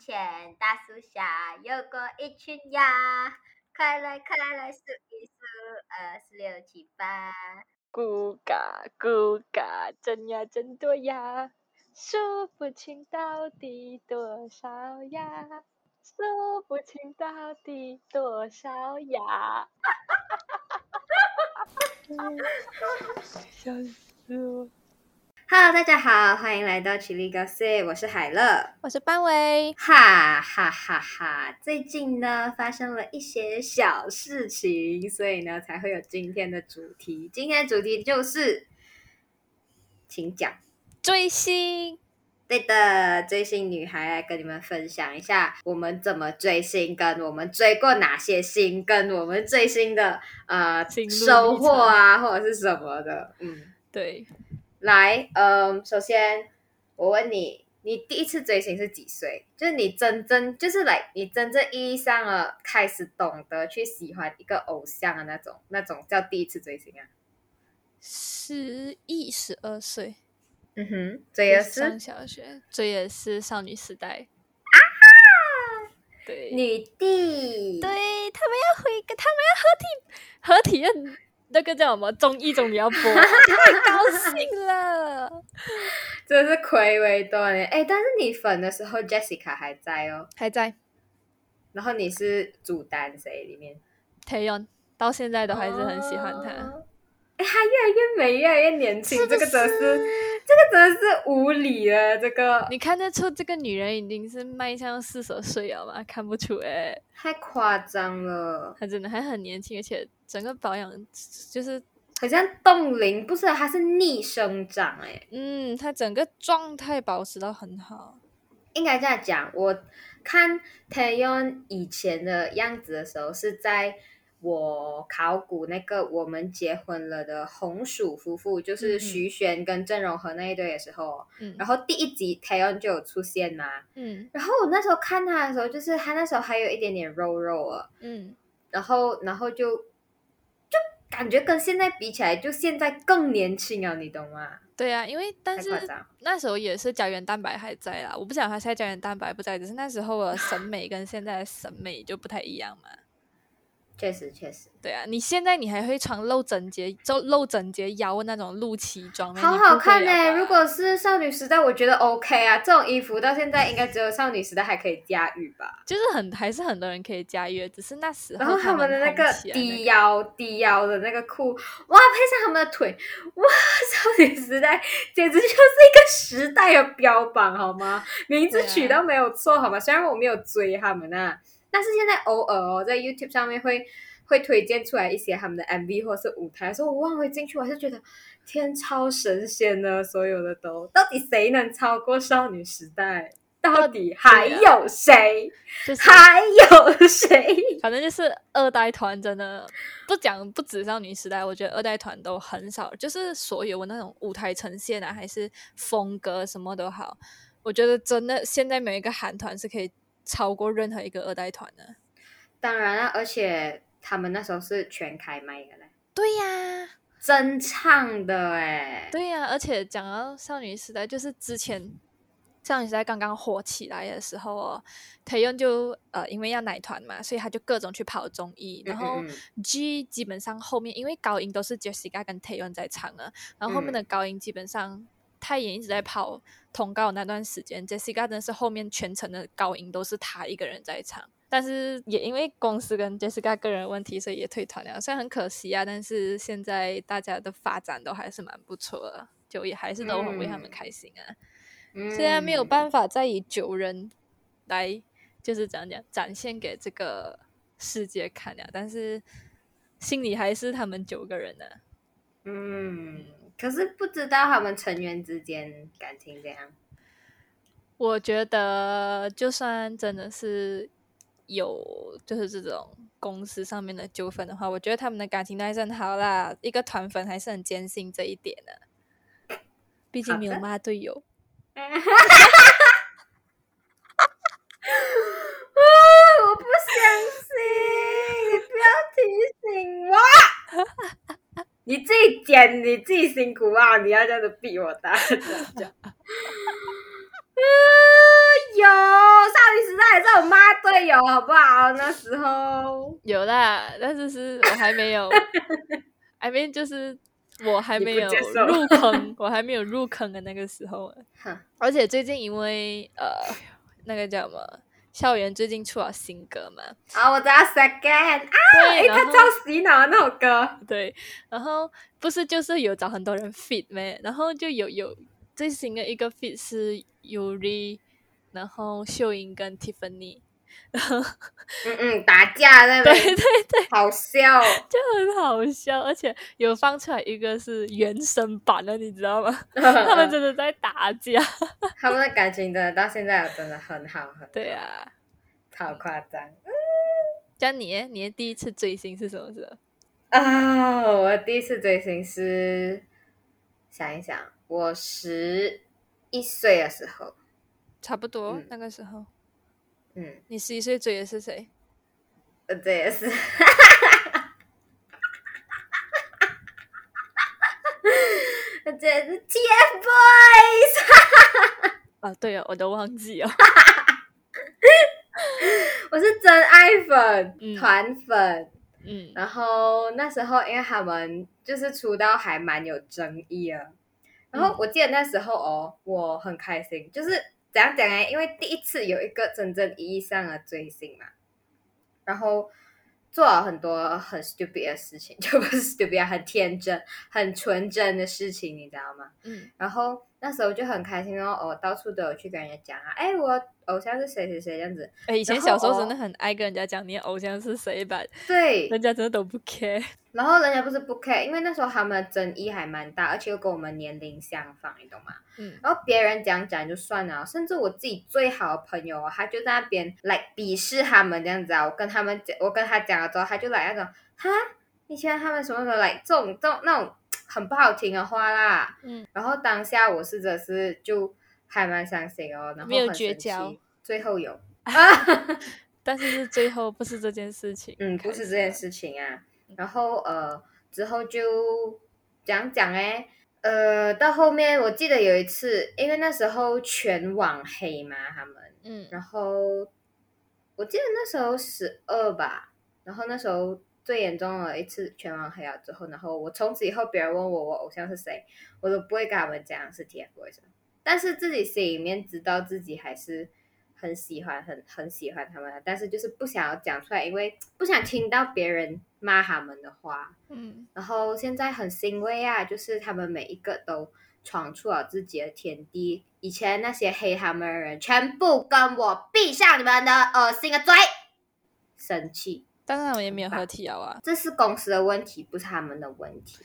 前大树下有过一群鸭，快来快来数一数，二四六七八。咕嘎咕嘎，真呀真多呀，数不清到底多少呀，数不清到底多少呀。哈哈哈哈哈哈！笑死我。Hello，大家好，欢迎来到奇力高 C，我是海乐。我是班维，哈哈哈哈！最近呢，发生了一些小事情，所以呢，才会有今天的主题。今天的主题就是，请讲。追星。对的，追星女孩来跟你们分享一下我们怎么追星，跟我们追过哪些星，跟我们追星的呃收获啊，或者是什么的。嗯，对，来，嗯，首先我问你，你第一次追星是几岁？就是你真正就是来，你真正意义上的开始懂得去喜欢一个偶像的那种，那种叫第一次追星啊。十一十二岁，嗯哼，这也是上小学，这也是少女时代啊对，女帝。对他们要回，他们要合体，合体的那个叫什么综艺总你要播，太高兴了，真的是暌违多年。哎，但是你粉的时候，Jessica 还在哦。还在然后你是主单谁里面？Taeyeon 到现在都还是很喜欢他。哦。哎，她越来越美，越来越年轻，这个真的，是这个真的是无理了。这个你看得出这个女人已经是迈向四十岁了吗？看不出哎、太夸张了，她真的还很年轻，而且整个保养就是，好像冻龄，不是，她是逆生长。哎，嗯，她整个状态保持到很好。应该这样讲。我看 Taeyeon 以前的样子的时候，是在我考古那个我们结婚了的红薯夫妇，就是徐玄跟郑容和那一对的时候。嗯然后第一集 Taeyeon 就有出现嘛，嗯然后我那时候看他的时候，就是他那时候还有一点点肉肉啊，嗯，然后然后就就感觉跟现在比起来，就现在更年轻啊，你懂吗？对啊，因为但是。那时候也是胶原蛋白还在啦，我不晓得他现在胶原蛋白不在，只是那时候的审美跟现在的审美就不太一样嘛。确实确实，对啊，你现在你还会穿露整节、就露整节腰那种露脐装？好好看呢、了吧如果是少女时代，我觉得 OK 啊，这种衣服到现在应该只有少女时代还可以驾驭吧。就是很还是很多人可以驾驭，只是那时候然后他们的那个低那个腰低腰的那个裤，哇，配上他们的腿，哇，少女时代简直就是一个时代的标榜，好吗？名字取到没有错，好吗？虽然我没有追他们啊，但是现在偶尔哦，在 YouTube 上面会会推荐出来一些他们的 MV 或是舞台，所以我忘回进去，我还是觉得天超神仙的，所有的都，到底谁能超过少女时代？到底还有谁？就是还有谁？反正就是二代团真的不讲不止少女时代，我觉得二代团都很少，就是所有那种舞台呈现啊，还是风格什么都好，我觉得真的现在没有一个韩团是可以超过任何一个二代团的。当然了，而且他们那时候是全开麦的嘞，对呀、真唱的哎，对呀、而且讲到少女时代，就是之前少女时代刚刚火起来的时候哦，裴勇就呃因为要奶团嘛，所以他就各种去跑综艺，然后 G 基本上后面因为高音都是 Jessica 跟 Taeyeon 在唱的，然后后面的高音基本上泰妍一直在跑通告那段时间，Jessica 真的是后面全程的高音都是他一个人在唱。但是也因为公司跟 Jessica 个人问题，所以也退团了。虽然很可惜啊，但是现在大家的发展都还是蛮不错的，就也还是都很为他们嗯开心啊。嗯虽然没有办法再以九人来，就是怎样讲展现给这个世界看了，但是心里还是他们九个人的、嗯，可是不知道他们成员之间感情怎样。我觉得，就算真的是有就是这种公司上面的纠纷的话，我觉得他们的感情都还是很好啦。一个团粉还是很坚信这一点的，毕竟没有骂队友。啊！我不相信，你不要提醒我。你自己剪，你自己辛苦啊！你要这样子逼我打，这样讲。啊，有少女时代也是我妈队友，好不好？那时候有啦，但是是我还没有，I mean 就是我还没有入坑，我还没有入坑的那个时候。而且最近因为呃，那个叫什么？校园最近出了新歌嘛？啊，我知道 Second 啊，哎，他超洗脑的那首歌。对，然后不是就是有找很多人 fit 咩？然后就有有最新的一个 fit 是 Yuri，然后秀英跟 Tiffany，嗯嗯，打架那对对对，好笑，就很好笑，而且有放出来一个是原声版的，你知道吗？他们真的在打架，他们的感情真的到现在真的很好，很对啊，好夸张。像你，你的第一次追星是什么时候？啊，我第一次追星是想一想，我十一岁的时候，差不多那个时候。嗯，你十一岁追的是谁？呃，这也是，这是 TFBOYS。啊，对啊，我都忘记了。我是真爱粉，团粉。嗯，然后那时候因为他们就是出道还蛮有争议的，然后我记得那时候哦，我很开心，就是怎样讲呢？因为第一次有一个真正意义上的追星嘛，然后做了很多很 stupid 的事情，就不是 stupid，很天真、很纯真的事情，你知道吗？嗯，然后。那时候就很开心哦，哦，到处都有去跟人家讲啊，哎，我偶像是谁谁谁这样子。哎，以前小时候真的很爱跟人家讲你偶像是谁吧？对，人家真的都不 care。然后人家不是不 care，因为那时候他们争议还蛮大，而且又跟我们年龄相仿，你懂吗？嗯。然后别人讲讲就算了，甚至我自己最好的朋友，他就在那边来鄙视他们这样子啊。我跟他们讲，我跟他讲了之后，他就来那种，哈，以前他们什么时候来这种这种那种。很不好听的话啦，嗯，然后当下我试着是就还蛮伤心哦，然后有绝交，最后有，但是是最后不是这件事情，嗯，不是这件事情啊，然后呃之后就讲讲哎，呃到后面我记得有一次，因为那时候全网黑嘛他们，嗯，然后我记得那时候十二吧，然后那时候。最严重的一次全网黑了之后，然后我从此以后别人问我我偶像是谁，我都不会跟他们讲是 TFBOYS，但是自己心里面知道自己还是很喜欢很很喜欢他们，但是就是不想要讲出来，因为不想听到别人骂他们的话。嗯，然后现在很欣慰啊，就是他们每一个都闯出了自己的天地，以前那些黑他们的人全部跟我闭上你们的恶心的嘴，生气。当然我也没有合体啊，这是公司的问题，不是他们的问题。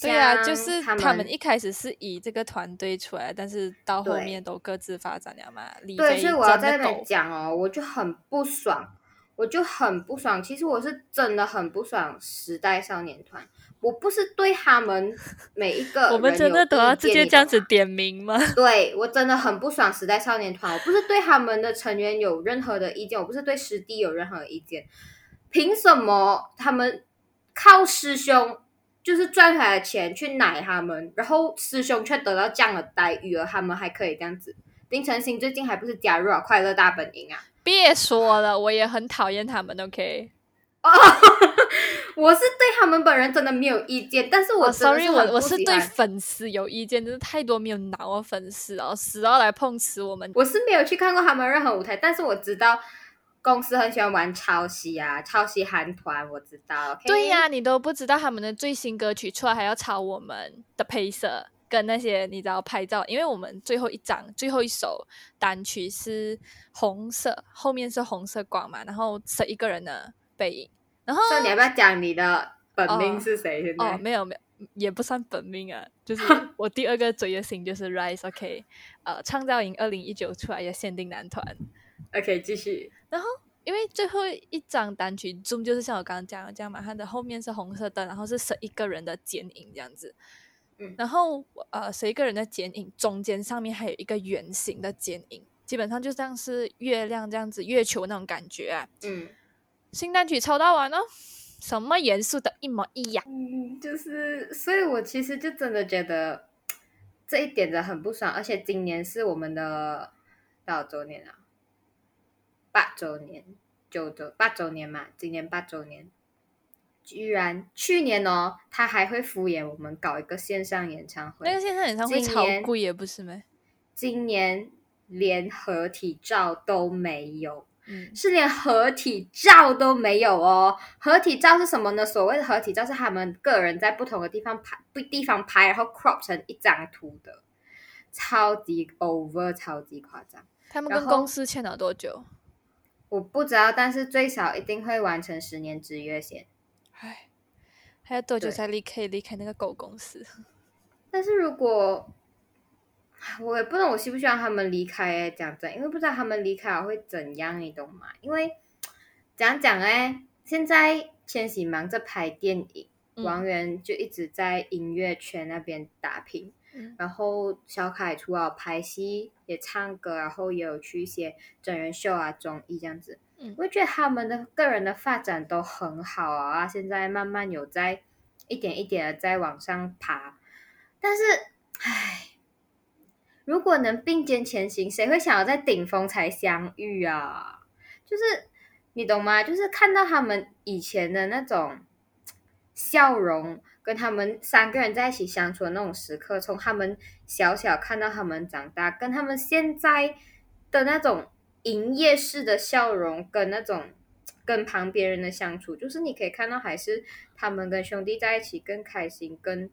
对啊，就是他们一开始是以这个团队出来，但是到后面都各自发展了嘛。对，所以我要在那边讲哦，我就很不爽，我就很不爽。其实我是真的很不爽时代少年团，我不是对他们每一个，我们真的都要直接这样子点名吗？对我真的很不爽时代少年团，我不是对他们的成员有任何的意见，我不是对师弟有任何意见。凭什么他们靠师兄就是赚回来的钱去奶他们，然后师兄却得到这样的待遇，而他们还可以这样子？丁程鑫最近还不是加入了快乐大本营啊？别说了，我也很讨厌他们。OK，哦，我是对他们本人真的没有意见，但是我 sorry，我我是对粉丝有意见，真是太多没有脑的粉丝哦，死要来碰瓷我们。我是没有去看过他们任何舞台，但是我知道。公司很喜欢玩抄袭啊，抄袭韩团，我知道。对呀，你都不知道他们的最新歌曲出来还要抄我们的配色跟那些你知道拍照，因为我们最后一张最后一首单曲是红色，后面是红色光嘛，然后是一个人的背影。然后，你要不要讲你的本命是谁？现在哦，没有没有，也不算本命啊，就是 我第二个追的星就是 Rise。OK，呃，创造营二零一九出来的限定男团。OK，继续。然后，因为最后一张单曲《Zoom》就是像我刚刚讲的这样嘛，它的后面是红色灯，然后是十一个人的剪影这样子。嗯。然后，呃，十一个人的剪影中间上面还有一个圆形的剪影，基本上就像是月亮这样子，月球那种感觉啊。嗯。新单曲抽到完了，什么元素的一模一样。嗯，就是，所以我其实就真的觉得这一点的很不爽，而且今年是我们的多少周年啊？八周年，九周八周年嘛，今年八周年。居然去年哦，他还会敷衍我们搞一个线上演唱会。那个线上演唱会超贵也不是吗？今年连合体照都没有，嗯，是连合体照都没有哦。合体照是什么呢？所谓的合体照是他们个人在不同的地方拍，不地方拍，然后 crop 成一张图的，超级 over，超级夸张。他们跟公司签了多久？我不知道，但是最少一定会完成十年之约先。唉，还要多久才离可以离开那个狗公司？但是如果我也不知道我希不希望他们离开欸，讲真，因为不知道他们离开了会怎样，你懂吗？因为讲讲哎，现在千玺忙着拍电影，嗯王源就一直在音乐圈那边打拼，嗯然后小凯除了拍戏也唱歌，然后也有去一些真人秀啊、综艺这样子。嗯我觉得他们的个人的发展都很好啊，现在慢慢有在一点一点的在往上爬，但是，唉，如果能并肩前行，谁会想要在顶峰才相遇啊？就是你懂吗？就是看到他们以前的那种笑容，跟他们三个人在一起相处的那种时刻，从他们小小看到他们长大，跟他们现在的那种营业式的笑容，跟那种跟旁边人的相处，就是你可以看到，还是他们跟兄弟在一起更开心，更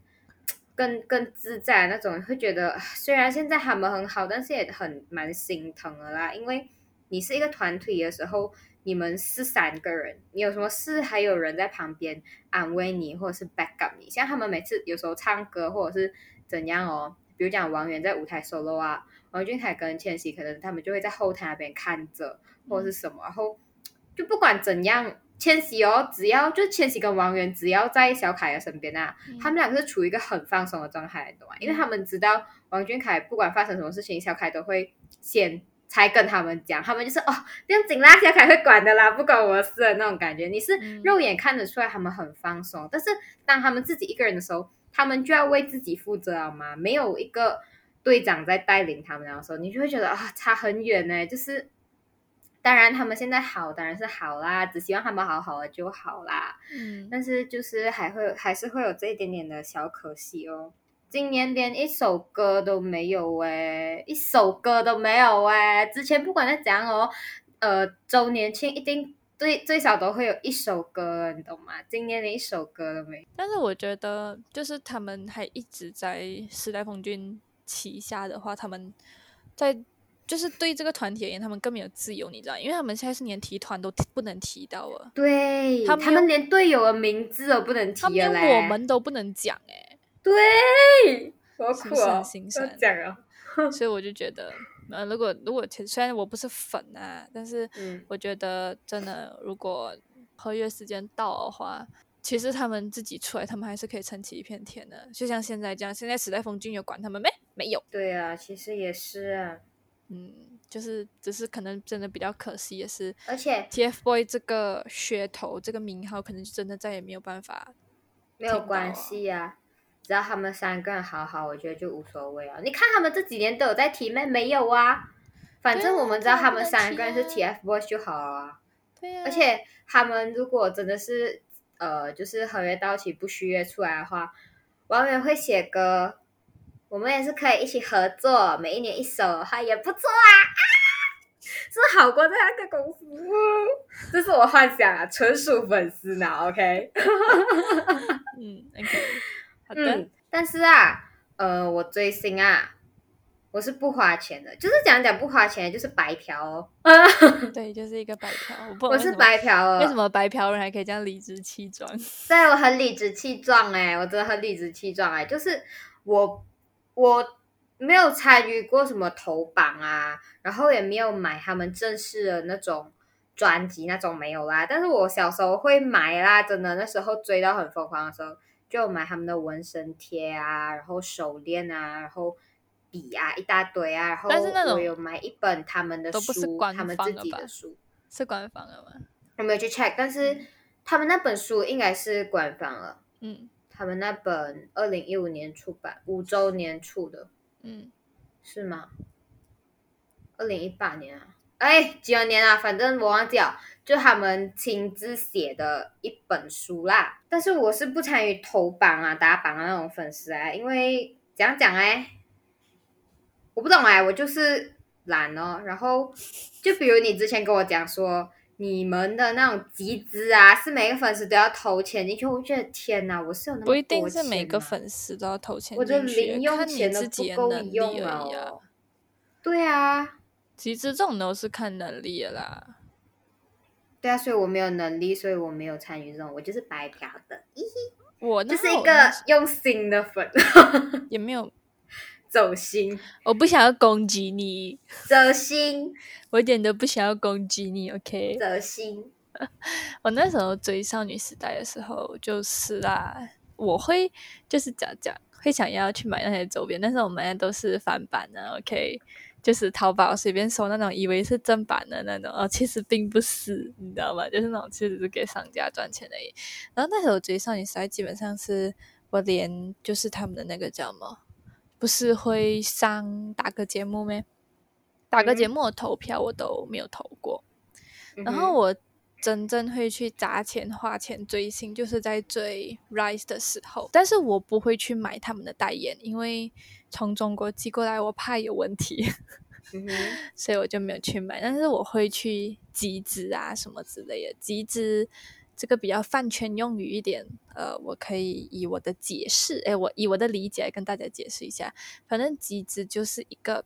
更更自在那种，会觉得虽然现在他们很好，但是也很蛮心疼的啦，因为你是一个团体的时候。你们是三个人，你有什么事还有人在旁边安慰你，或者是 back up 你。像他们每次有时候唱歌或者是怎样哦，比如讲王源在舞台 solo 啊，王俊凯跟千玺可能他们就会在后台那边看着或者是什么，然后就不管怎样，千玺哦，只要就千玺跟王源只要在小凯的身边啊，嗯他们两个是处于一个很放松的状态，你懂吗？因为他们知道王俊凯不管发生什么事情，小凯都会先。才跟他们讲，他们就是哦，不用紧啦，小凯会管的啦，不管我的事的那种感觉。你是嗯肉眼看得出来他们很放松，但是当他们自己一个人的时候，他们就要为自己负责好吗？没有一个队长在带领他们的时候，你就会觉得啊，差很远呢。就是当然他们现在好，当然是好啦，只希望他们好好的就好啦。嗯，但是就是还会还是会有这一点点的小可惜哦。今年连一首歌都没有哎，一首歌都没有哎。之前不管在怎样哦，呃，周年庆一定最最少都会有一首歌，你懂吗？今年连一首歌都没有。但是我觉得，就是他们还一直在时代峰峻旗下的话，他们在就是对这个团体而言，他们更没有自由，你知道，因为他们现在是连提团都不能提到了，对，他们连队友的名字都不能提他们连。我们都不能讲哎、对，心酸要讲哦。所以我就觉得，呃，如果如果其虽然我不是粉啊，但是嗯，我觉得真的，如果合约时间到的话，其实他们自己出来，他们还是可以撑起一片天的。就像现在这样，现在时代峰峻有管他们没？没有。对啊，其实也是啊，嗯，就是只是可能真的比较可惜，也是而且 TFBOY 这个噱头，这个名号，可能就真的再也没有办法。没有关啊系啊，只要他们三个人好好，我觉得就无所谓啊。你看他们这几年都有在提妹，没有啊？反正我们知道他们三个人是啊 TFBOYS 就好了啊。对啊、而且他们如果真的是呃，就是合约到期不续约出来的话，王源会写歌，我们也是可以一起合作，每一年一首的话也不错啊。啊，是好过在那个公司，这是我幻想啊，纯属粉丝脑，OK。嗯，OK，好的，嗯，但是啊，呃，我追星啊，我是不花钱的，就是讲讲不花钱，就是白嫖哦。对，就是一个白嫖。我不我是白嫖哦。为什么白嫖人还可以这样理直气壮？对我很理直气壮哎、我真的很理直气壮哎、就是我我没有参与过什么头榜啊，然后也没有买他们正式的那种专辑那种没有啦，但是我小时候会买啦，真的那时候追到很疯狂的时候，就买他们的纹身贴啊，然后手链啊，然后。笔啊，一大堆啊，然后我有买一本他们的书，官他们自己的书，是官方的吗？我没有去 check，但是他们那本书应该是官方了。嗯他们那本二零一五年出版五周年出的嗯，是吗？二零一八年啊，哎，几多年啊？反正我忘记了，就他们亲自写的一本书啦。但是我是不参与投榜啊、打榜啊那种粉丝啊，因为怎样讲哎，我不懂哎，我就是懒哦。然后就比如你之前跟我讲说，你们的那种集资啊，是每个粉丝都要投钱进去，我觉得天哪，我是有那么不一定是每个粉丝都要投钱我的零用看钱都不够用啊了哦。。对啊，集资这种都是看能力的啦。对啊，所以我没有能力，所以我没有参与这种，我就是白嫖的，我就是一个用心的粉，也没有，走心，我不想要攻击你，走心，我一点都不想要攻击你。OK，走心。我那时候追少女时代的时候，就是啦，我会就是讲讲会想要去买那些周边，但是我买的都是翻版的。OK，就是淘宝随便搜那种，以为是正版的那种，哦，其实并不是，你知道吗？就是那种其实是给商家赚钱而已。然后那时候追少女时代，基本上是我连就是他们的那个叫什么，不是会上打歌节目咩？打歌节嗯目的投票我都没有投过。嗯然后我真正会去砸钱花钱追星，就是在追 Rise 的时候，但是我不会去买他们的代言，因为从中国寄过来，我怕有问题，嗯，所以我就没有去买。但是我会去集资啊什么之类的，集资这个比较饭圈用语一点，呃，我可以以我的解释，哎，我以我的理解来跟大家解释一下。反正集资就是一个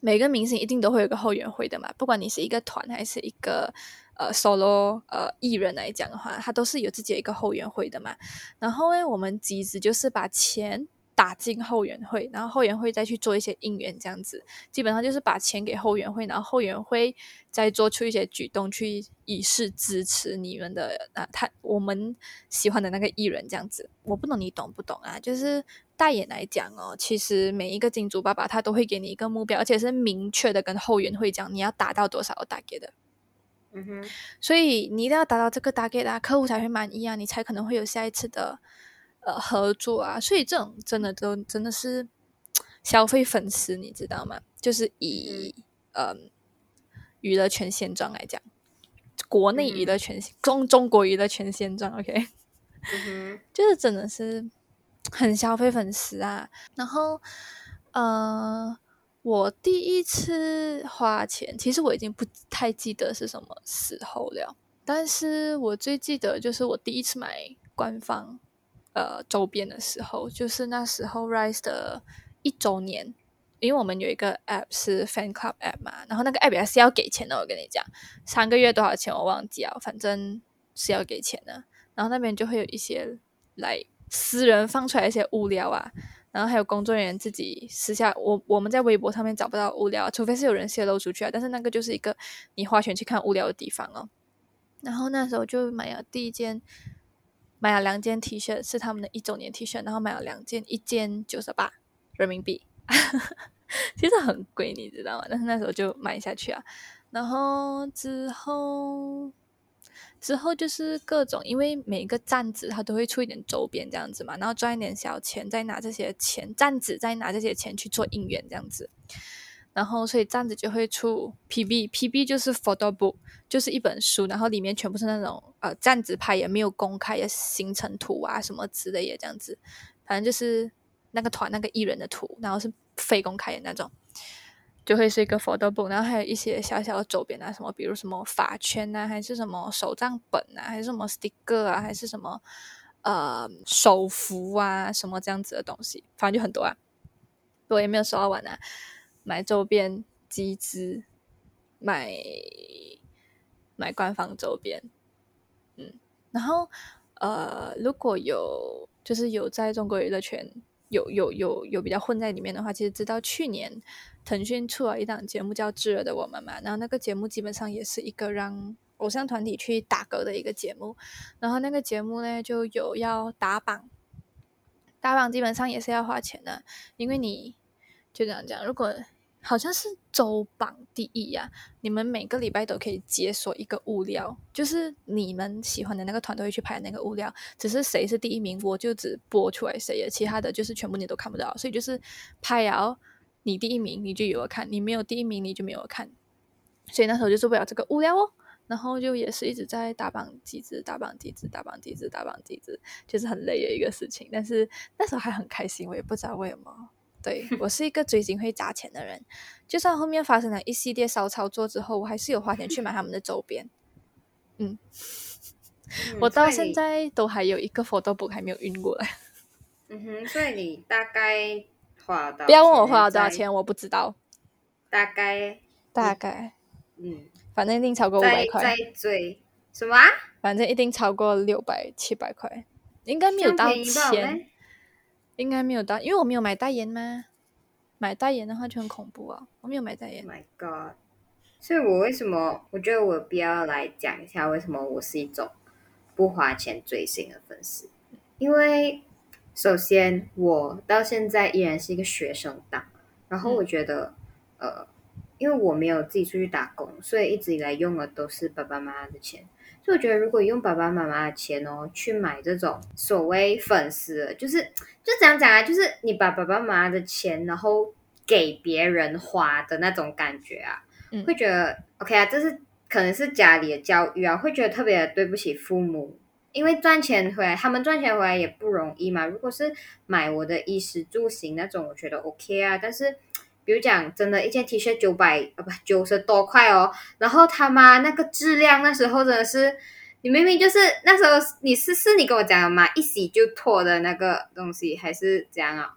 每个明星一定都会有一个后援会的嘛，不管你是一个团还是一个呃 solo 呃艺人来讲的话，他都是有自己的一个后援会的嘛。然后呢，我们集资就是把钱打进后援会，然后后援会再去做一些应援，这样子，基本上就是把钱给后援会，然后后援会再做出一些举动去以示支持你们的啊，他我们喜欢的那个艺人这样子。我不懂你懂不懂啊？就是代言来讲哦，其实每一个金主爸爸他都会给你一个目标，而且是明确的跟后援会讲你要达到多少打给的。嗯哼，所以你一定要达到这个 target 啊，客户才会满意啊，你才可能会有下一次的呃合作啊。所以这种真的都真的是消费粉丝，你知道吗？就是以嗯娱乐圈现状来讲，国内娱乐圈、中中国娱乐圈现状，OK，嗯，就是真的是很消费粉丝啊。然后呃。我第一次花钱，其实我已经不太记得是什么时候了，但是我最记得就是我第一次买官方呃周边的时候，就是那时候 Rise 的一周年，因为我们有一个 app 是 Fan Club app 嘛，然后那个 app 也是要给钱的，我跟你讲，三个月多少钱我忘记了，反正是要给钱的，然后那边就会有一些来私人放出来一些物料啊。然后还有工作人员自己私下，我我们在微博上面找不到物料，除非是有人泄露出去啊。但是那个就是一个你花钱去看物料的地方哦。然后那时候就买了第一件，买了两件 T 恤，是他们的一周年 T 恤，然后买了两件，一件九十八人民币，其实很贵，你知道吗？但是那时候就买下去啊。然后之后。之后就是各种，因为每个站子他都会出一点周边这样子嘛，然后赚一点小钱，再拿这些钱站子再拿这些钱去做应援这样子，然后所以站子就会出 PB，PB 就是 photo book，就是一本书，然后里面全部是那种呃站子拍也没有公开的行程图啊什么之类的这样子，反正就是那个团那个艺人的图，然后是非公开的那种。就会是一个 photo book，然后还有一些小小的周边啊，什么比如什么发圈啊，还是什么手账本啊，还是什么 sticker 啊，还是什么呃手幅啊，什么这样子的东西，反正就很多啊。我也没有收到完啊，买周边、集资、买买官方周边，嗯，然后呃，如果有就是有在中国娱乐圈有有有有比较混在里面的话，其实知道去年。腾讯出了一档节目叫《炙热的我们》嘛，然后那个节目基本上也是一个让偶像团体去打歌的一个节目，然后那个节目呢就有要打榜，打榜基本上也是要花钱的，因为你就这样讲，如果好像是周榜第一呀、啊，你们每个礼拜都可以解锁一个物料，就是你们喜欢的那个团都会去拍那个物料，只是谁是第一名，我就只播出来谁，其他的就是全部你都看不到，所以就是拍了。你第一名，你就有看；你没有第一名，你就没有看。所以那时候就是为了这个物料哦，然后就也是一直在打榜机制、打榜机制、打榜机制、打榜机制，就是很累的一个事情。但是那时候还很开心，我也不知道为什么。对 我是一个追星会砸钱的人，就算后面发生了一系列骚操作之后，我还是有花钱去买他们的周边。嗯，我到现在都还有一个 photo book 还没有运过来。嗯哼，所以你大概花到？不要问我花了多少钱，我不知道。大概，大概，嗯，反正一定超过五百块。在追什么？反正一定超过六百七百块，应该没有到千。应该没有到，因为我没有买代言吗？买代言的话就很恐怖啊！我没有买代言。My God！所以我为什么？我觉得我必要来讲一下为什么我是一种不花钱追星的粉丝。因为首先我到现在依然是一个学生党，然后我觉得呃，因为我没有自己出去打工，所以一直以来用的都是爸爸妈妈的钱。所以我觉得，如果用爸爸妈妈的钱哦去买这种所谓粉丝，就是就怎样讲啊？就是你把爸爸妈妈的钱，然后给别人花的那种感觉啊，会觉得 OK 啊，这是可能是家里的教育啊，会觉得特别对不起父母，因为赚钱回来，他们赚钱回来也不容易嘛。如果是买我的衣食住行那种，我觉得 OK 啊，但是。比如讲，真的，一件 T 恤九百啊，不九十多块哦。然后他妈那个质量，那时候真的是，你明明就是那时候你是是你跟我讲的嘛，一洗就脱的那个东西，还是怎样啊？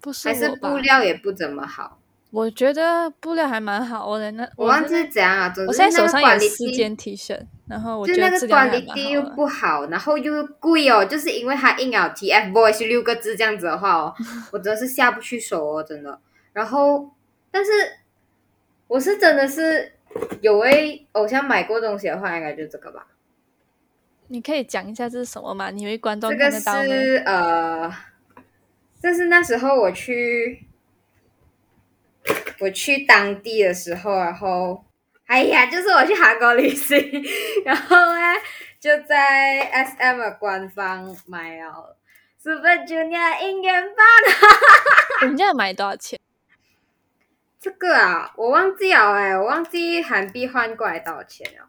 不是，还是布料也不怎么好。我觉得布料还蛮好的，那我忘记是怎样啊。我现在手上有四件 T 恤，然后我觉得那个管理地又不好，然后又贵哦，就是因为它印了 TFBOYS 六个字这样子的话哦，我真的是下不去手哦，真的。然后，但是我是真的是有为偶像买过东西的话，应该就这个吧。你可以讲一下这是什么吗？你为观众这个是呃，这是那时候我去我去当地的时候，然后哎呀，就是我去韩国旅行，然后呢就在 S M 的官方买了 Super Junior 应援棒，人家买多少钱？这个啊，我忘记了哎，我忘记韩币换过来多少钱了。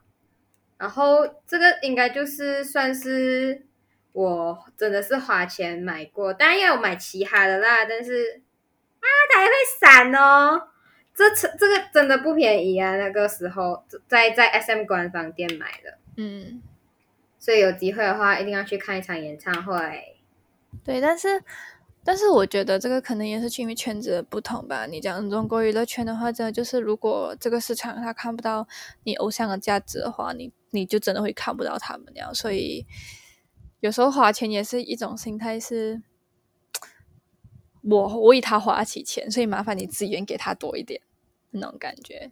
然后这个应该就是算是我真的是花钱买过，当然也有买其他的啦。但是啊，它还会闪哦，这这个真的不便宜啊。那个时候在在 SM 官方店买的，嗯，所以有机会的话一定要去看一场演唱会。对，但是。但是我觉得这个可能也是因为圈子的不同吧。你讲中国娱乐圈的话，真的就是如果这个市场他看不到你偶像的价值的话，你你就真的会看不到他们那样。所以有时候花钱也是一种心态，是我为他花起钱，所以麻烦你资源给他多一点那种感觉。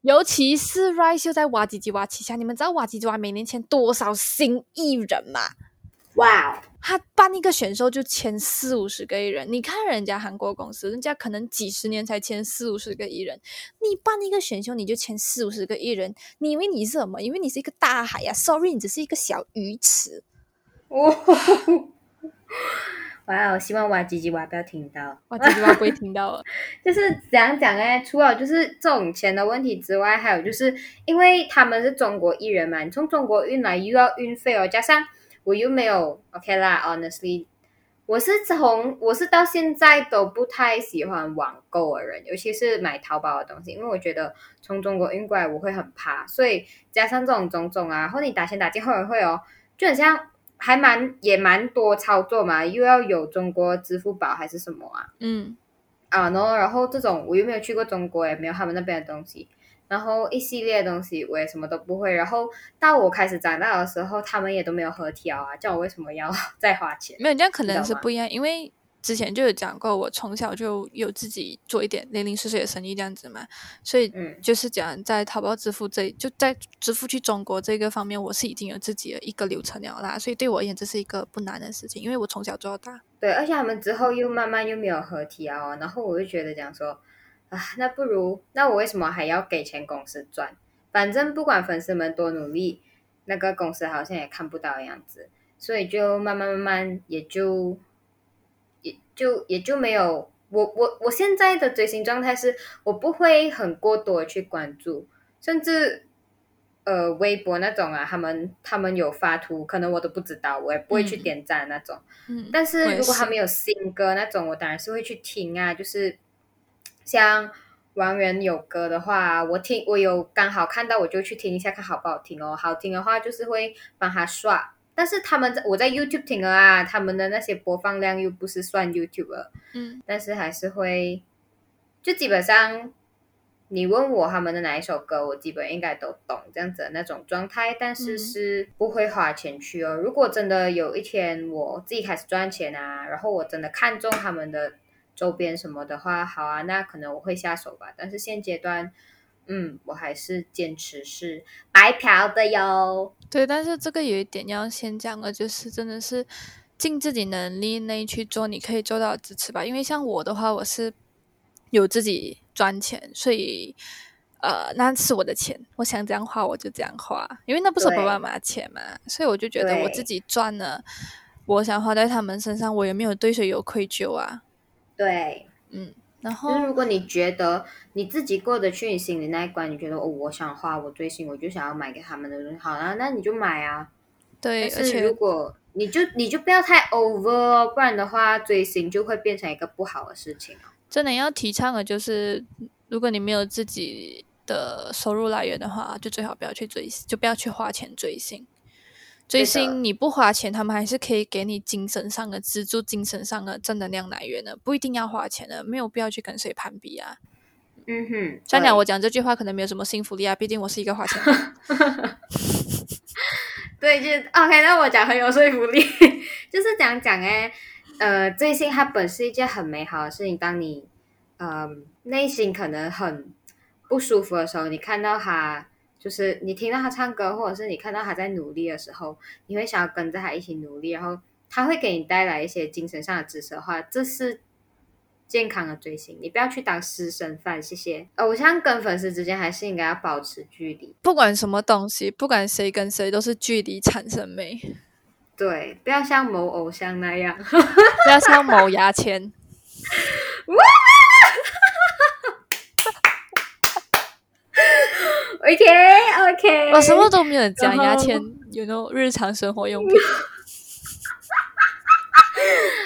尤其是 Rise 又在挖唧唧挖旗下，你们知道挖唧唧挖每年签多少新艺人吗？哇！他办一个选秀就签四五十个艺人，你看人家韩国公司，人家可能几十年才签四五十个艺人，你办一个选秀你就签四五十个艺人，你以为你是什么？因为你是一个大海呀！Sorry，你只是一个小鱼池。哇！哇！我希望哇唧唧哇不要听到，哇唧唧哇不会听到了。就是怎样讲呢？除了就是这种钱的问题之外，还有就是因为他们是中国艺人嘛，你从中国运来又要运费哦，加上。我又没有 OK 啦，Honestly，我是从我是到现在都不太喜欢网购的人，尤其是买淘宝的东西，因为我觉得从中国运过来我会很怕，所以加上这种种种啊，或者你打钱打进会员会哦，就很像还蛮也蛮多操作嘛，又要有中国支付宝还是什么啊？嗯，啊，然后然后这种我又没有去过中国，也没有他们那边的东西。然后一系列东西我也什么都不会，然后到我开始长大的时候，他们也都没有合条啊，叫我为什么要 再花钱？没有，这样可能是不一样，因为之前就有讲过，我从小就有自己做一点零零碎碎的生意这样子嘛，所以就是讲在淘宝支付这就在支付去中国这个方面，我是已经有自己的一个流程了啦，所以对我而言这是一个不难的事情，因为我从小做到大。对，而且他们之后又慢慢又没有合体啊，然后我就觉得讲说。啊，那不如那我为什么还要给钱公司赚？反正不管粉丝们多努力，那个公司好像也看不到的样子，所以就慢慢慢慢也就也就也就没有我我我现在的追星状态是，我不会很过多去关注，甚至呃微博那种啊，他们他们有发图，可能我都不知道，我也不会去点赞那种。嗯，但是如果他们们有新歌那种，我当然是会去听啊。就是像王源有歌的话，我听我有刚好看到，我就去听一下，看好不好听哦。好听的话，就是会帮他刷。但是他们在我在 YouTube 听了啊，他们的那些播放量又不是算 YouTube 了，嗯但是还是会，就基本上你问我他们的哪一首歌，我基本应该都懂这样子的那种状态，但是嗯是不会花钱去哦。如果真的有一天我自己开始赚钱啊，然后我真的看中他们的周边什么的话，好啊，那可能我会下手吧。但是现阶段，嗯，我还是坚持是白嫖的哟。对，但是这个有一点要先讲的，就是真的是尽自己能力内去做你可以做到的支持吧。因为像我的话，我是有自己赚钱，所以呃，那是我的钱，我想这样花我就这样花，因为那不是我爸爸妈妈的钱嘛，所以我就觉得我自己赚了，我想花在他们身上，我也没有对谁有愧疚啊。对，嗯，然就是后如果你觉得你自己过得去你心里那一关，你觉得哦，我想花我追星，我就想要买给他们的东西，好啊，那你就买啊。对，而且如果你就你就不要太 over，哦不然的话追星就会变成一个不好的事情哦。真的要提倡的就是，如果你没有自己的收入来源的话，就最好不要去追，就不要去花钱追星。追星你不花钱，他们还是可以给你精神上的资助、精神上的正能量来源的，不一定要花钱的，没有必要去跟谁攀比啊。嗯哼，虽然讲我讲这句话可能没有什么信服力啊，毕竟我是一个花钱人。对，就 OK。那我讲很有说服力，就是讲讲哎，呃，追星它本是一件很美好的事情。当你呃内心可能很不舒服的时候，你看到他，就是你听到他唱歌，或者是你看到他在努力的时候，你会想要跟着他一起努力，然后他会给你带来一些精神上的支持的话，这是。健康的追星，你不要去当私生饭，谢谢。偶像跟粉丝之间还是应该要保持距离，不管什么东西，不管谁跟谁，都是距离产生美，对，不要像某偶像那样。不要像某牙签。OK OK，我什么都没有讲，牙签有那种日常生活用品。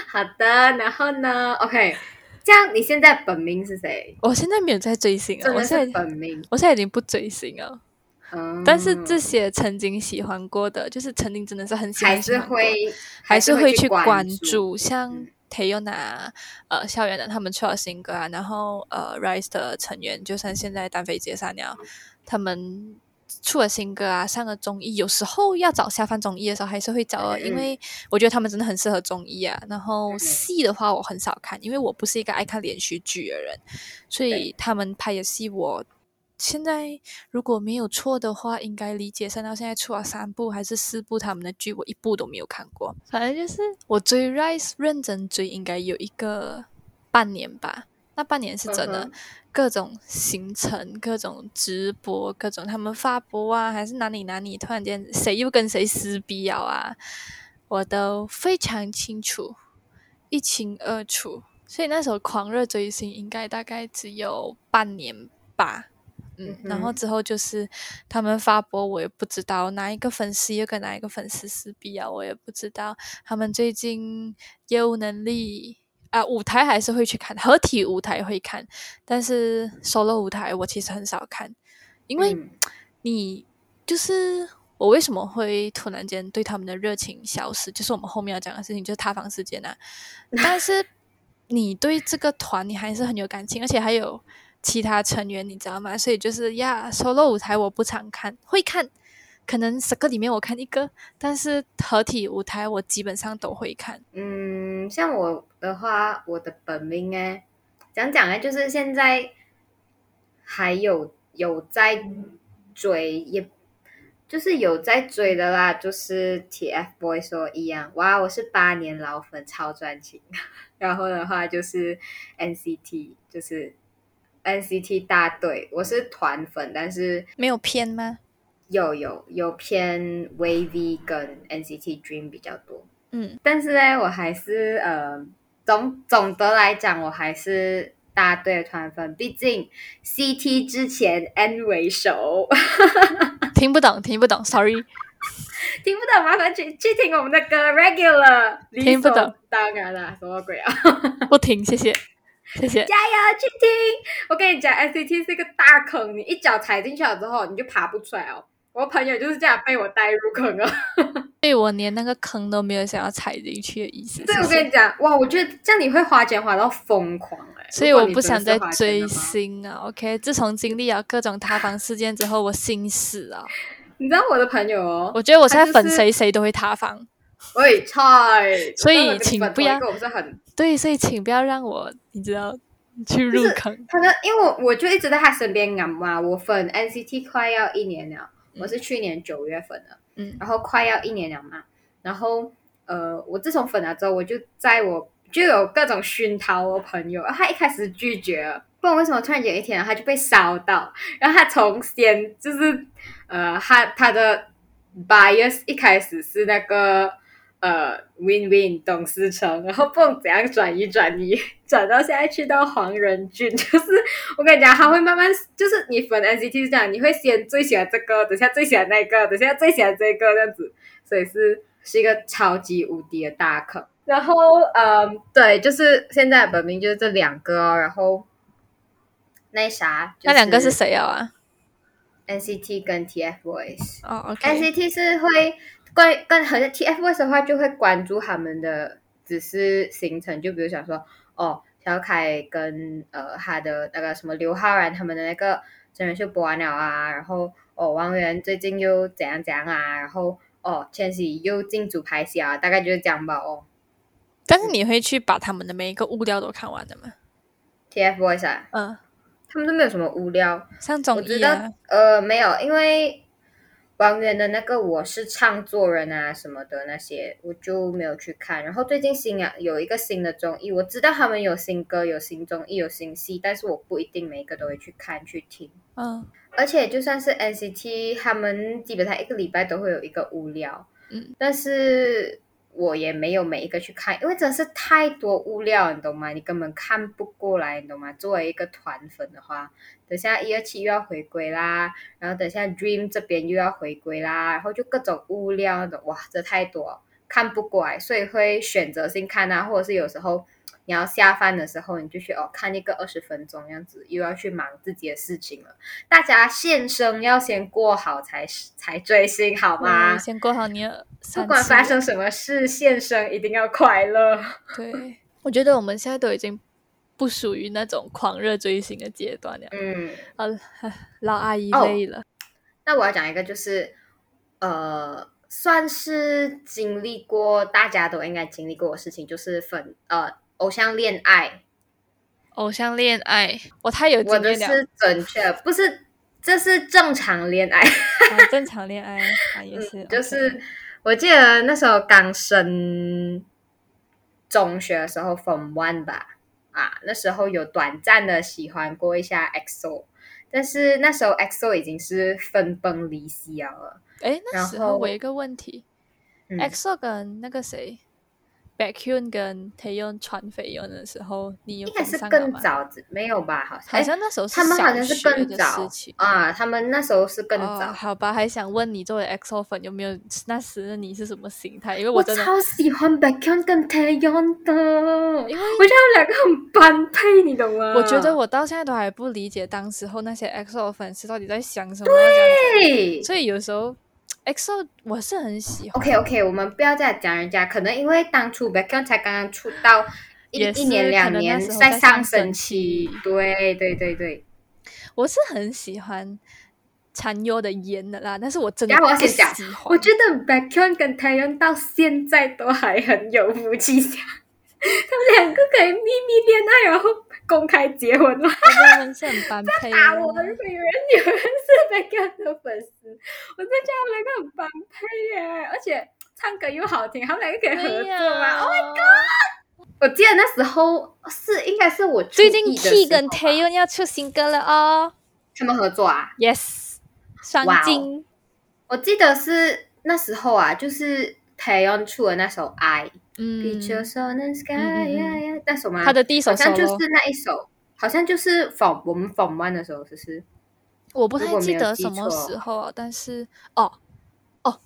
好的，然后呢？OK，这样你现在本名是谁？我现在没有在追星啊，我现在本名，我现在已经不追星了。嗯，但是这些曾经喜欢过的，就是曾经真的是很喜欢，还是会还是会会去关关。注，像嗯 Tayona、呃校园的他们出了新歌啊，然后呃 Rise 的成员，就算现在单飞解散了，他们出了新歌啊，上了综艺，有时候要找下饭综艺的时候还是会找的，因嗯为我觉得他们真的很适合综艺啊。然后嗯戏的话我很少看，因为我不是一个爱看连续剧的人，所以他们拍的戏我。现在如果没有错的话，应该理解上到现在出了三部还是四部他们的剧，我一部都没有看过。反正就是我追 Rise 认真追，应该有一个半年吧。那半年是真的，嗯各种行程、各种直播、各种他们发播啊，还是哪里哪里突然间谁又跟谁撕逼了啊，我都非常清楚，一清二楚。所以那时候狂热追星应该大概只有半年吧。嗯嗯，然后之后就是他们发博，我也不知道哪一个粉丝又跟哪一个粉丝撕逼啊，我也不知道。他们最近业务能力啊，舞台还是会去看，合体舞台会看，但是 solo 舞台我其实很少看，因为嗯你就是我为什么会突然间对他们的热情消失，就是我们后面要讲的事情，就是塌房事件啊。但是你对这个团你还是很有感情，而且还有其他成员，你知道吗？所以就是呀，solo 舞台我不常看，会看，可能十个里面我看一个，但是合体舞台我基本上都会看。嗯，像我的话，我的本命哎，讲讲哎，就是现在还有有在追，也就是有在追的啦，就是 TFBOYS 说一样，哇，我是八年老粉，超专情。然后的话就是 NCT，就是 NCT 大队，我是团粉，但是没有偏吗？有有有偏 Wavy 跟 NCT Dream 比较多。嗯但是呢，我还是呃，总总的来讲，我还是大队的团粉，毕竟 CT 之前 N 为首，听不懂，听不懂，Sorry，听不懂麻烦去去听我们的歌 Regular，听不懂，当然啦，什么鬼啊？不听，谢谢，谢谢，加油去听！我跟你讲，SCT 是一个大坑，你一脚踩进去了之后，你就爬不出来哦。我朋友就是这样被我带入坑了，所以我连那个坑都没有想要踩进去的意思。对，我跟你讲，哇，我觉得这样你会花钱花到疯狂哎，所以我不想再追星啊。OK，自从经历了各种塌房事件之后，我心死了。你知道我的朋友哦，我觉得我现在粉谁谁都会塌房。喂，菜，所以请不要，是很对，所以请不要让我，你知道。去入坑，可能因为我我就一直在他身边啊嘛，我粉 NCT 快要一年了。我是去年九月份的，嗯，然后快要一年了嘛，然后呃，我自从粉了之后，我就在我就有各种熏陶我朋友，他一开始拒绝了，不知道为什么突然有一天他就被烧到，然后他从先就是呃，他他的 bias 一开始是那个。呃，Win Win 董思成，然后蹦怎样转移转移，转到现在去到黄仁俊，就是我跟你讲，他会慢慢，就是你粉 NCT 是这样，你会先最喜欢这个，等下最喜欢那个，等下最喜欢这个这样子，所以是是一个超级无敌的大坑。然后，嗯，对，就是现在本命就是这两个，然后那啥，那两个是谁啊？NCT 跟 TFBOYS。哦，OK，NCT 是会。关跟好像 TFBOYS 的话，就会关注他们的只是行程，就比如想说，哦，小凯跟呃他的那个什么刘昊然他们的那个真人秀播完了啊，然后哦王源最近又怎样怎样啊，然后哦千玺又进组拍戏啊，大概就是这样吧哦。但是你会去把他们的每一个物料都看完的吗？TFBOYS 啊，嗯，他们都没有什么物料，像综艺啊，呃，没有，因为。王源的那个我是唱作人啊什么的那些我就没有去看。然后最近新啊有一个新的综艺，我知道他们有新歌、有新综艺、有新戏，但是我不一定每一个都会去看去听。嗯，而且就算是 NCT，他们基本上一个礼拜都会有一个无聊。嗯，但是。我也没有每一个去看，因为真是太多物料，你懂吗？你根本看不过来，你懂吗？作为一个团粉的话，等下一二期又要回归啦，然后等下 Dream 这边又要回归啦，然后就各种物料的，哇，这太多，看不过来，所以会选择性看啊，或者是有时候。你要下饭的时候，你就去哦看一个二十分钟样子，又要去忙自己的事情了。大家现生要先过好才才追星好吗？先过好你不管发生什么事，现生一定要快乐。对，我觉得我们现在都已经不属于那种狂热追星的阶段了。嗯，啊，老阿姨累了。那我要讲一个，就是呃，算是经历过大家都应该经历过的事情，就是粉呃。偶像恋爱，偶像恋爱，我太有经验了。我的是准确，不是，这是正常恋爱。正常恋爱啊，也是。就是我记得那时候刚升中学的时候，Form One 吧，啊，那时候有短暂的喜欢过一下 EXO，但是那时候 EXO 已经是分崩离析了。哎，那时候我一个问题，EXO 跟那个谁？Baekhyun 跟 Taeyeon 传绯闻的时候，你有应该是更早，没有吧？好像好像那时候他们好像是更早啊，他们那时候是更早。好吧，还想问你作为 EXO 粉有没有那时的你是什么心态？因为我超喜欢 Baekhyun 跟 Taeyeon 的，因为我觉得他们两个很般配，你懂吗？我觉得我到现在都还不理解当时候那些 EXO 粉丝到底在想什么。对，所以有时候。EXO 我是很喜欢。OK OK，我们不要再讲人家，可能因为当初 Baekhyun 才刚刚出道一一年两年，在上升期。对对对对，我是很喜欢残优的颜的啦，但是我真的不喜欢。我觉得 Baekhyun 跟 Taeyeon 到现在都还很有夫妻相，他们两个可以秘密恋爱，然后。公开结婚吗？他们是很般 配。打我！如果有人有人是 a k 的粉丝，我真觉得他们两个很般配耶，而且唱歌又好听，他们两个可以合作吗？Oh my god！我记得那时候是应该是我最近 T 跟 Taeyeon 要出新歌了哦。他们合作啊？Yes，双金。我记得是那时候啊，就是 Taeyeon 出的那首 I。嗯，那首吗？他的第一首，好像就是那一首，好像就是访我们访问的时候，就是？我不太记得什么时候啊，但是哦哦，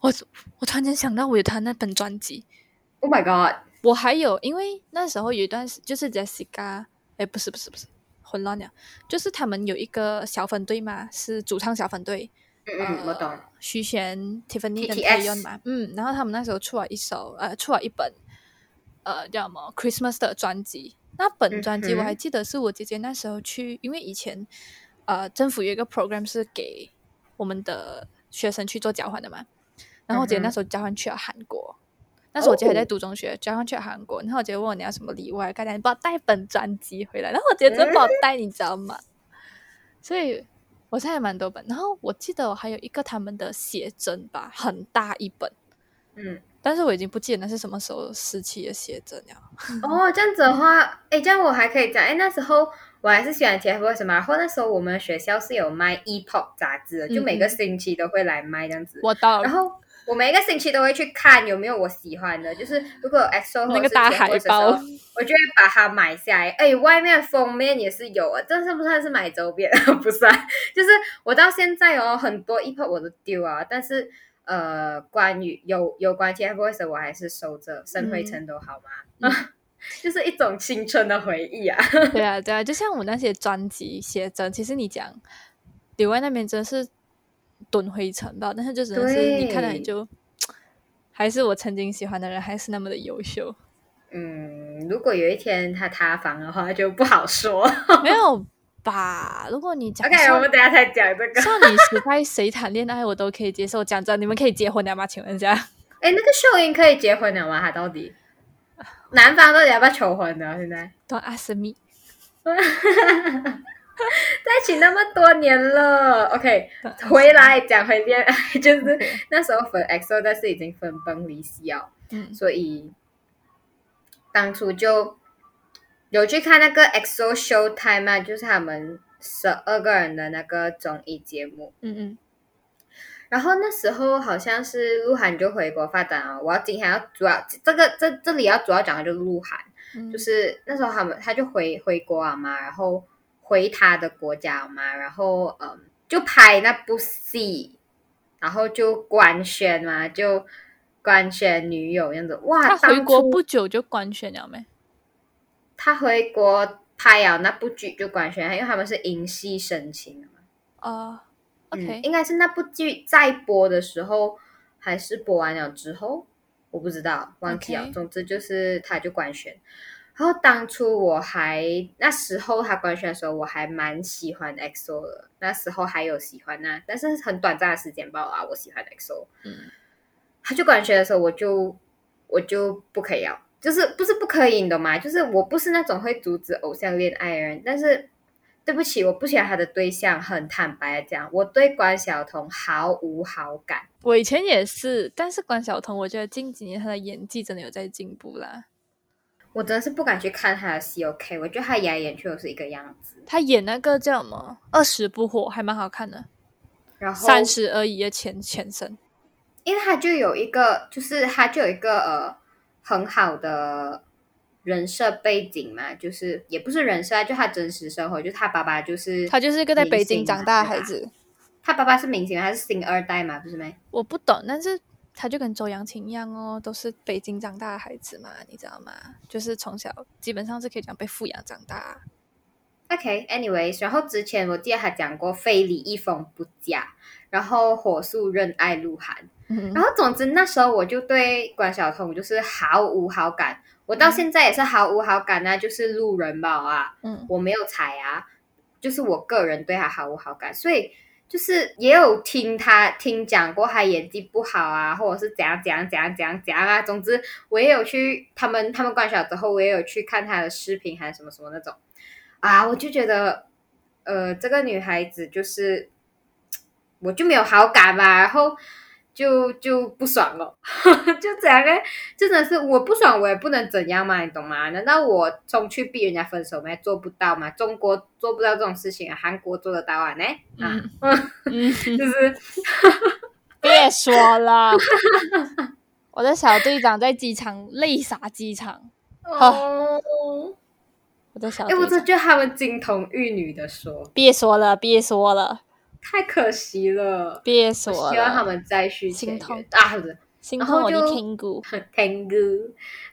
我我突然间想到我有他那本专辑，Oh my God，我还有，因为那时候有一段时就是 Jessica，哎，不是不是不是，混乱了，就是他们有一个小分队嘛，是主唱小分队，嗯嗯，我懂。徐贤、Tiffany 跟 Taeyeon 嘛，嗯，然后他们那时候出了一首呃，出了一本呃叫什么 Christmas 的专辑。那本专辑我还记得是我姐姐那时候去，因为以前呃政府有一个 program 是给我们的学生去做交换的嘛，然后我姐姐那时候交换去了韩国。那时候我姐还在哦。读中学，交换去了韩国，然后我姐问我你要什么礼物啊，刚才你帮我带本专辑回来，然后我姐真的帮我带，你知道吗？所以我现在有蛮多本，然后我记得我还有一个他们的写真吧，很大一本，嗯，但是我已经不记得那是什么时候时期的写真了。哦，这样子的话，哎，这样我还可以讲，哎，那时候我还是喜欢 TFBOYS 嘛，然后那时候我们学校是有卖 E-pop 杂志的，就每个星期都会来卖这样子。我到然后我每一个星期都会去看有没有我喜欢的，就是如果有 EXO 那个大海报候，我就会把它买下来。哎，外面封面也是有啊，这是不算是买周边？不算，就是我到现在哦，很多 E-pop 我都丢啊，但是呃，关于有有关 TFBOYS 的我还是收着，生灰尘都好吗？就是一种青春的回忆啊。对啊对啊，就像我那些专辑写真，其实你讲留在那边真的是蹲灰尘吧，但是就只能是你看到你就 还是我曾经喜欢的人，还是那么的优秀。嗯，如果有一天他塌房的话，就不好说。没有吧？如果你讲 OK，我们等下再讲这个。少女时代谁谈恋爱我都可以接受。讲真，你们可以结婚了吗？请问一下。哎，那个秀英可以结婚了吗？他到底 男方到底要不要求婚呢？现在 don't ask me。在一起那么多年了，OK，回来讲回恋爱，就是那时候分 XO，但是已经分崩离析了，嗯。所以当初就有去看那个 XO Showtime 嘛，就是他们十二个人的那个综艺节目。嗯嗯。然后那时候好像是鹿晗就回国发展啊，我要今天要主要这个这这里要主要讲的就是鹿晗，嗯，就是那时候他们他就回回国了嘛，然后回他的国家嘛，然后嗯就拍那部戏，然后就官宣嘛，就官宣女友样子，哇！他回国不久就官宣了没？他回国拍了那部剧就官宣，因为他们是因戏生情的嘛。啊嗯，OK，应该是那部剧在播的时候，还是播完了之后，我不知道，忘记了。总之就是他就官宣。然后当初我还那时候他官宣的时候，我还蛮喜欢 EXO 的，那时候还有喜欢那，但是很短暂的时间罢了啊。我喜欢 EXO，嗯他就官宣的时候，我就我就不可以要，就是不是不可以，你懂吗？就是我不是那种会阻止偶像恋爱的人，但是对不起，我不喜欢他的对象，很坦白的讲，我对关晓彤毫无好感。我以前也是，但是关晓彤，我觉得近几年她的演技真的有在进步啦。我真的是不敢去看他的戏，OK？我觉得他演来演去都是一个样子。他演那个叫什么《二十不惑》还蛮好看的，然后三十而已的前前身。因为他就有一个，就是他就有一个呃很好的人设背景嘛，就是也不是人设啊，就他真实生活，就是他爸爸就是他就是一个在北京长大的孩子。他爸爸是明星吗，还是星二代嘛，不是没？我不懂，但是她就跟周扬青一样哦，都是北京长大的孩子嘛，你知道吗？就是从小基本上是可以讲被富养长大。OK，anyways，、然后之前我记得他讲过非礼一封不嫁，然后火速认爱鹿晗，嗯然后总之那时候我就对关晓彤就是毫无好感，我到嗯现在也是毫无好感啊，就是路人吧啊，嗯我没有踩啊，就是我个人对他毫无好感，所以就是也有听他听讲过他演技不好啊，或者是怎样怎样怎样怎样怎样啊，总之我也有去他们他们关晓之后，我也有去看他的视频还什么什么那种啊，我就觉得呃这个女孩子就是我就没有好感嘛，然后。就就不爽了，就这样哎，真的是我不爽，我也不能怎样嘛，你懂吗？难道我冲去逼人家分手吗？做不到嘛，中国做不到这种事情啊，韩国做得到啊，呢？啊，嗯，就是。别说了，我的小队长在机场泪洒机场，哦，我的小哎，我。真觉得他们金童玉女的说，别说了，别说了，太可惜了。我别说了。希望他们再续前缘啊！不是然后就天 gut。听歌，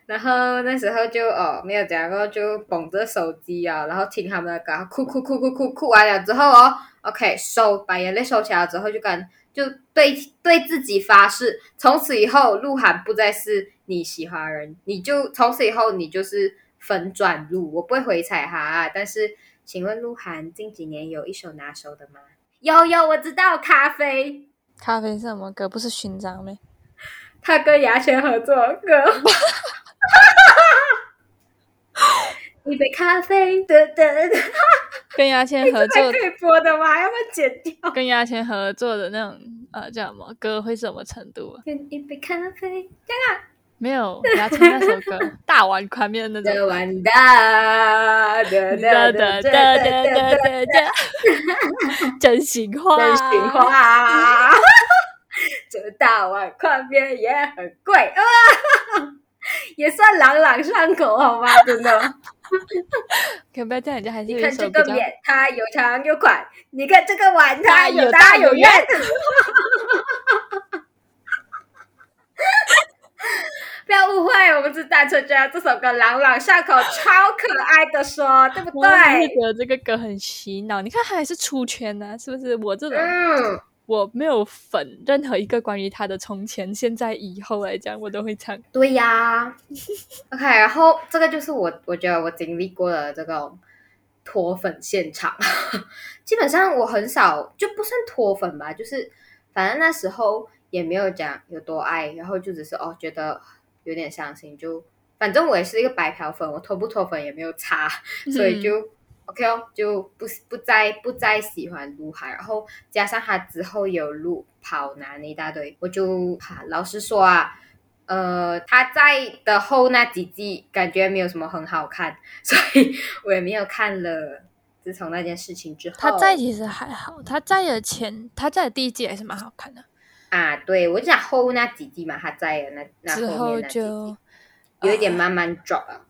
然后那时候就哦没有讲过，就捧着手机啊，然后听他们的歌，哭哭哭哭哭哭完了之后哦，OK 收，把眼泪收起来之后就敢就对对自己发誓，从此以后鹿晗不再是你喜欢的人，你就从此以后你就是粉转路，我不会回踩他、啊。但是请问鹿晗近几年有一首拿手的吗？有有，我知道咖啡。咖啡是什么歌？不是勋章咩？他跟牙签合作的歌，一杯咖啡，噔噔噔，跟牙签合还作可，以播的吗？要不要剪掉？跟牙签合作的那种呃叫什么歌会是什么程度啊？跟一杯咖啡，没有，我要听那首歌《大碗宽面》那种。大碗大，的的的的的的的。真心话，真心话。这大碗宽面也很贵啊，也算朗朗上口好吗？真的。可不要叫人家还是。你看这个碗，它有长有宽；你看这个碗，它有大有圆。不要误会，我们是单纯觉得这首歌朗朗上口，超可爱的说，对不对？觉得这个歌很洗脑。你看，他还是出圈呢、是不是？我这种、嗯，我没有粉任何一个关于他的从前、现在、以后来讲，我都会唱。对呀。OK，然后这个就是我，我觉得我经历过的这种脱粉现场。基本上我很少，就不算脱粉吧，就是反正那时候也没有讲有多爱，然后就只是哦觉得有点伤心，就反正我也是一个白嫖粉，我脱不脱粉也没有差，所以就。OK 哦，就不不再不再喜欢鹿晗，然后加上他之后有录跑男那一大堆，我就哈老实说啊，呃，他在的后那几季感觉没有什么很好看，所以我也没有看了。自从那件事情之后，他在其实还好，他在的前，他在的第一季还是蛮好看的，啊，对我就讲后那几季嘛，他在的那那之后后面那几季就有一点慢慢 drop 了。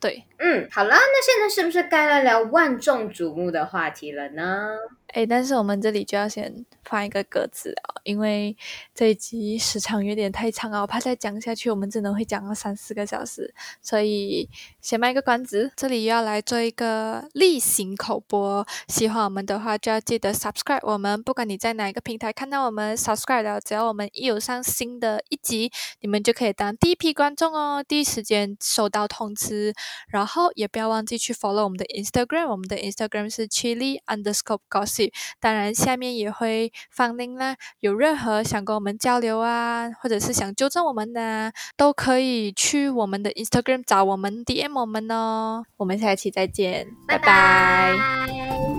对。嗯，好了，那现在是不是该来聊万众瞩目的话题了呢？哎，但是我们这里就要先放一个鸽子啊，因为这一集时长有点太长啊，我怕再讲下去，我们只能会讲到三四个小时，所以先卖个关子。这里要来做一个例行口播，喜欢我们的话就要记得 subscribe 我们，不管你在哪一个平台看到我们 subscribe 了，只要我们一有上新的一集，你们就可以当第一批观众哦，第一时间收到通知。然后也不要忘记去 follow 我们的 Instagram，我们的 Instagram 是 chili underscore gossip。当然，下面也会放 link 啦。有任何想跟我们交流啊，或者是想纠正我们的、啊，都可以去我们的 Instagram 找我们 DM 我们哦。我们下一期再见，拜拜拜